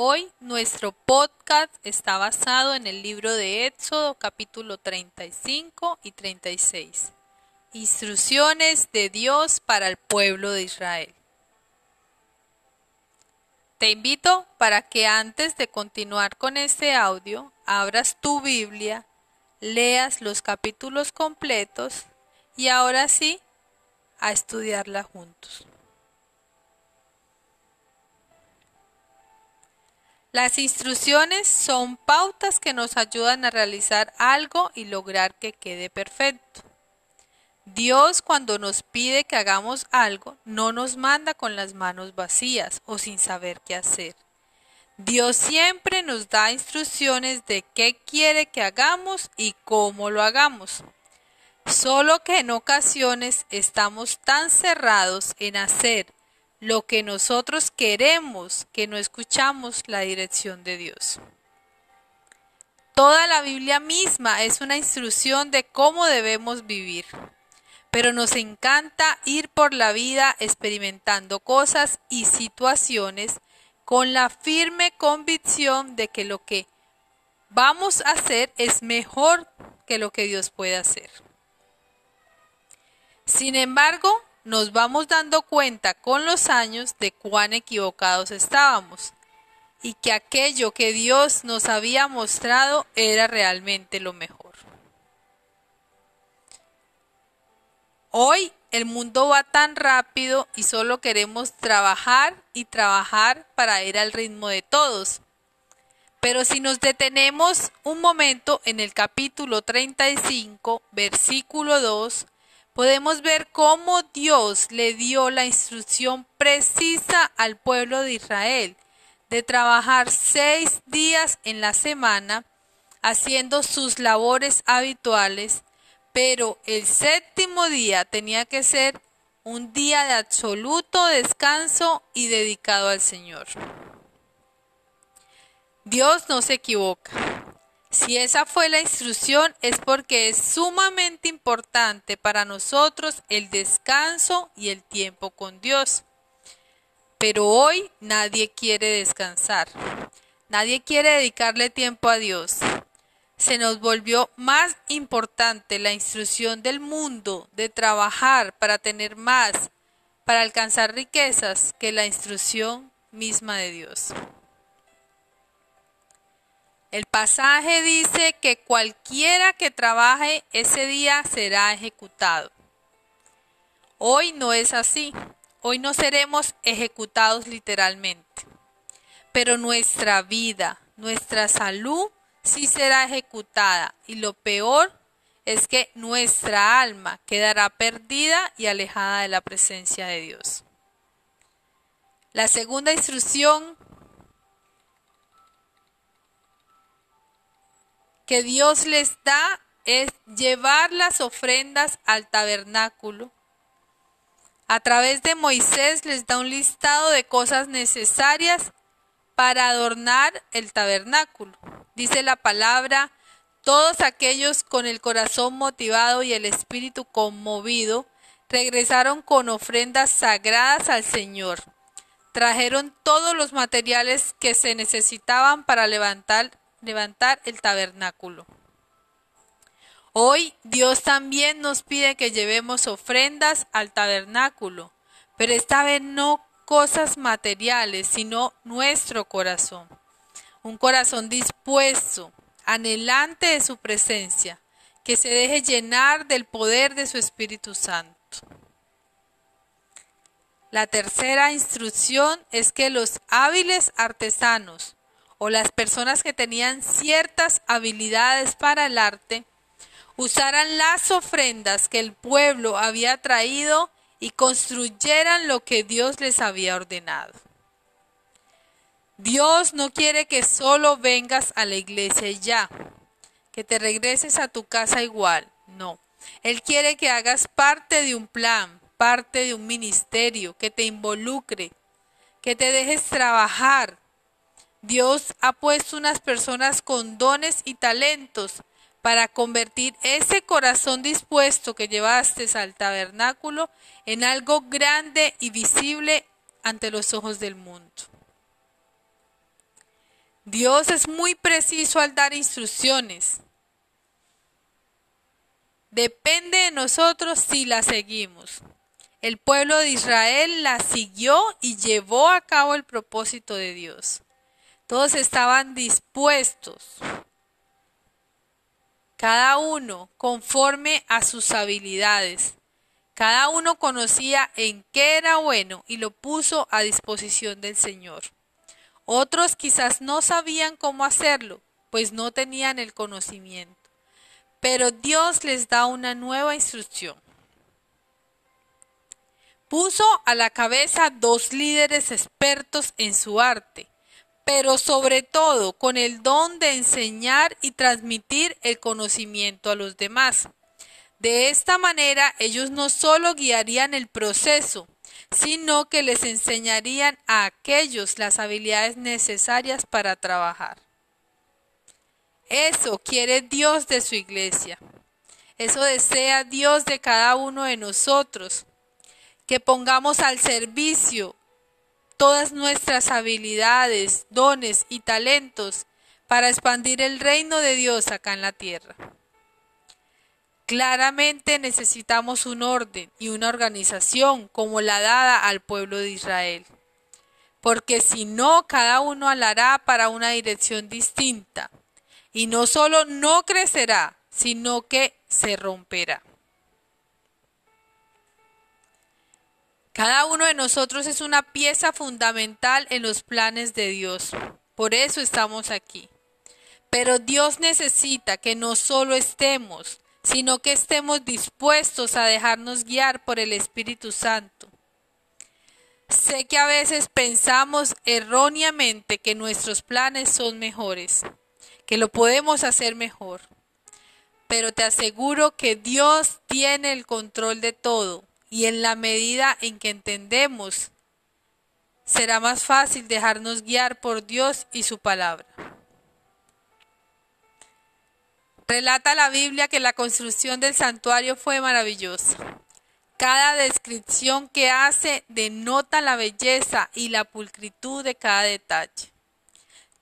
Hoy nuestro podcast está basado en el libro de Éxodo capítulo 35 y 36. Instrucciones de Dios para el pueblo de Israel. Te invito para que antes de continuar con este audio, abras tu Biblia, leas los capítulos completos y ahora sí, a estudiarla juntos. Las instrucciones son pautas que nos ayudan a realizar algo y lograr que quede perfecto. Dios cuando nos pide que hagamos algo, no nos manda con las manos vacías o sin saber qué hacer. Dios siempre nos da instrucciones de qué quiere que hagamos y cómo lo hagamos. Solo que en ocasiones estamos tan cerrados en hacer lo que nosotros queremos que no escuchamos la dirección de Dios. Toda la Biblia misma es una instrucción de cómo debemos vivir, pero nos encanta ir por la vida experimentando cosas y situaciones con la firme convicción de que lo que vamos a hacer es mejor que lo que Dios puede hacer. Sin embargo, nos vamos dando cuenta con los años de cuán equivocados estábamos y que aquello que Dios nos había mostrado era realmente lo mejor. Hoy el mundo va tan rápido y solo queremos trabajar y trabajar para ir al ritmo de todos. Pero si nos detenemos un momento en el capítulo 35, versículo 2, podemos ver cómo Dios le dio la instrucción precisa al pueblo de Israel de trabajar seis días en la semana haciendo sus labores habituales, pero el séptimo día tenía que ser un día de absoluto descanso y dedicado al Señor. Dios no se equivoca. Si esa fue la instrucción es porque es sumamente importante para nosotros el descanso y el tiempo con Dios. Pero hoy nadie quiere descansar. Nadie quiere dedicarle tiempo a Dios. Se nos volvió más importante la instrucción del mundo de trabajar para tener más, para alcanzar riquezas, que la instrucción misma de Dios. El pasaje dice que cualquiera que trabaje ese día será ejecutado. Hoy no es así. Hoy no seremos ejecutados literalmente. Pero nuestra vida, nuestra salud sí será ejecutada. Y lo peor es que nuestra alma quedará perdida y alejada de la presencia de Dios. La segunda instrucción que Dios les da es llevar las ofrendas al tabernáculo. A través de Moisés les da un listado de cosas necesarias para adornar el tabernáculo. Dice la palabra, todos aquellos con el corazón motivado y el espíritu conmovido regresaron con ofrendas sagradas al Señor. Trajeron todos los materiales que se necesitaban para levantar levantar el tabernáculo. Hoy Dios también nos pide que llevemos ofrendas al tabernáculo, pero esta vez no cosas materiales, sino nuestro corazón. Un corazón dispuesto, anhelante de su presencia, que se deje llenar del poder de su Espíritu Santo. La tercera instrucción es que los hábiles artesanos o las personas que tenían ciertas habilidades para el arte usaran las ofrendas que el pueblo había traído y construyeran lo que Dios les había ordenado. Dios no quiere que solo vengas a la iglesia ya, que te regreses a tu casa igual, no. Él quiere que hagas parte de un plan, parte de un ministerio, que te involucre, que te dejes trabajar. Dios ha puesto unas personas con dones y talentos para convertir ese corazón dispuesto que llevaste al tabernáculo en algo grande y visible ante los ojos del mundo. Dios es muy preciso al dar instrucciones. Depende de nosotros si la seguimos. El pueblo de Israel la siguió y llevó a cabo el propósito de Dios. Todos estaban dispuestos, cada uno conforme a sus habilidades. Cada uno conocía en qué era bueno y lo puso a disposición del Señor. Otros quizás no sabían cómo hacerlo, pues no tenían el conocimiento. Pero Dios les da una nueva instrucción. Puso a la cabeza dos líderes expertos en su arte, pero sobre todo con el don de enseñar y transmitir el conocimiento a los demás. De esta manera ellos no solo guiarían el proceso, sino que les enseñarían a aquellos las habilidades necesarias para trabajar. Eso quiere Dios de su iglesia. Eso desea Dios de cada uno de nosotros, que pongamos al servicio todas nuestras habilidades, dones y talentos para expandir el reino de Dios acá en la tierra. Claramente necesitamos un orden y una organización como la dada al pueblo de Israel, porque si no, cada uno alará para una dirección distinta, y no solo no crecerá, sino que se romperá. Cada uno de nosotros es una pieza fundamental en los planes de Dios. Por eso estamos aquí. Pero Dios necesita que no solo estemos, sino que estemos dispuestos a dejarnos guiar por el Espíritu Santo. Sé que a veces pensamos erróneamente que nuestros planes son mejores, que lo podemos hacer mejor, pero te aseguro que Dios tiene el control de todo y en la medida en que entendemos, será más fácil dejarnos guiar por Dios y su palabra. Relata la Biblia que la construcción del santuario fue maravillosa. Cada descripción que hace denota la belleza y la pulcritud de cada detalle.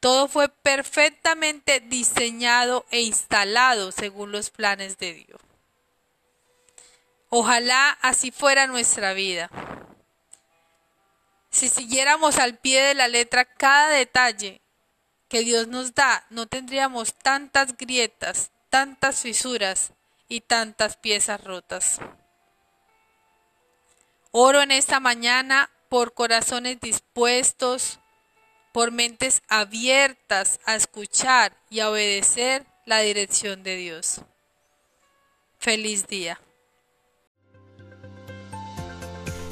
Todo fue perfectamente diseñado e instalado según los planes de Dios. Ojalá así fuera nuestra vida. Si siguiéramos al pie de la letra cada detalle que Dios nos da, no tendríamos tantas grietas, tantas fisuras y tantas piezas rotas. Oro en esta mañana por corazones dispuestos, por mentes abiertas a escuchar y a obedecer la dirección de Dios. Feliz día.